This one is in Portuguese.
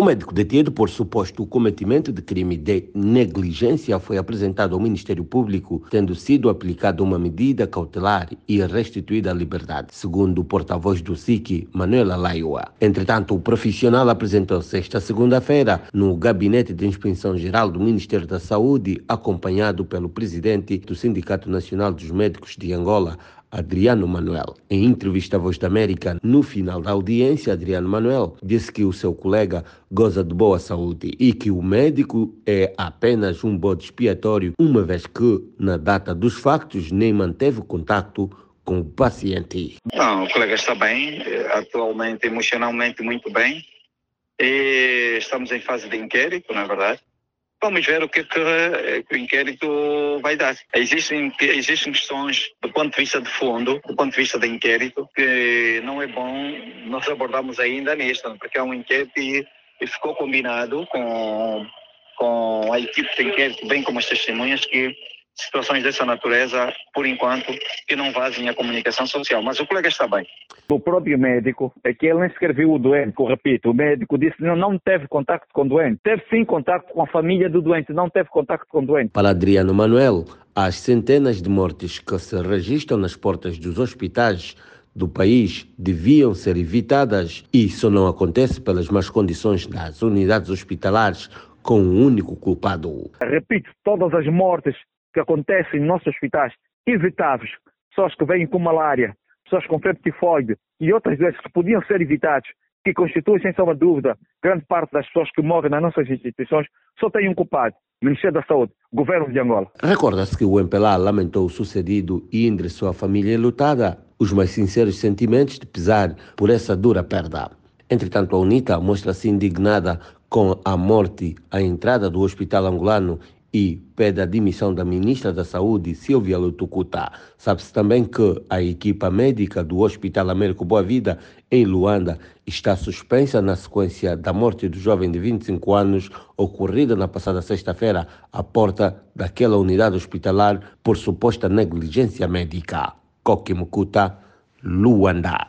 O médico detido por suposto cometimento de crime de negligência foi apresentado ao Ministério Público, tendo sido aplicada uma medida cautelar e restituída a liberdade, segundo o porta-voz do SIC, Manuela Laiua. Entretanto, o profissional apresentou-se esta segunda-feira no Gabinete de Inspeção Geral do Ministério da Saúde, acompanhado pelo presidente do Sindicato Nacional dos Médicos de Angola, Adriano Manuel. Em entrevista à Voz da América, no final da audiência, Adriano Manuel disse que o seu colega goza de boa saúde e que o médico é apenas um bode expiatório, uma vez que, na data dos factos, nem manteve contato com o paciente. Não, o colega está bem, atualmente emocionalmente muito bem. E estamos em fase de inquérito, na é verdade. Vamos ver o que, que, eh, que, o inquérito vai dar. Existem, existem questões do ponto de vista de fundo, do ponto de vista de inquérito, que não é bom nós abordarmos ainda nisto, porque é um inquérito e, e ficou combinado com, com a equipe de inquérito, bem como as testemunhas, que situações dessa natureza, por enquanto, que não vazem a comunicação social. Mas o colega está bem. O próprio médico, é que ele nem sequer viu o doente, eu repito, o médico disse que não, não teve contato com o doente. Teve sim contato com a família do doente, não teve contato com o doente. Para Adriano Manuel, as centenas de mortes que se registram nas portas dos hospitais do país deviam ser evitadas e isso não acontece pelas más condições das unidades hospitalares com um único culpado. Repito, todas as mortes que acontecem nos nossos hospitais, evitáveis, pessoas que vêm com malária, pessoas com febre tifoide e outras doenças que podiam ser evitadas, que constituem, sem sombra de dúvida, grande parte das pessoas que morrem nas nossas instituições, só tem um culpado, o Ministério da Saúde, Governo de Angola. Recorda-se que o MPLA lamentou o sucedido e endereçou à família lutada os mais sinceros sentimentos de pesar por essa dura perda. Entretanto, a UNITA mostra-se indignada com a morte à entrada do hospital angolano e pede a demissão da ministra da Saúde, Silvia Lutucuta. Sabe-se também que a equipa médica do Hospital Américo Boa Vida, em Luanda, está suspensa na sequência da morte do jovem de 25 anos, ocorrida na passada sexta-feira à porta daquela unidade hospitalar por suposta negligência médica. Kokimukuta, Luanda.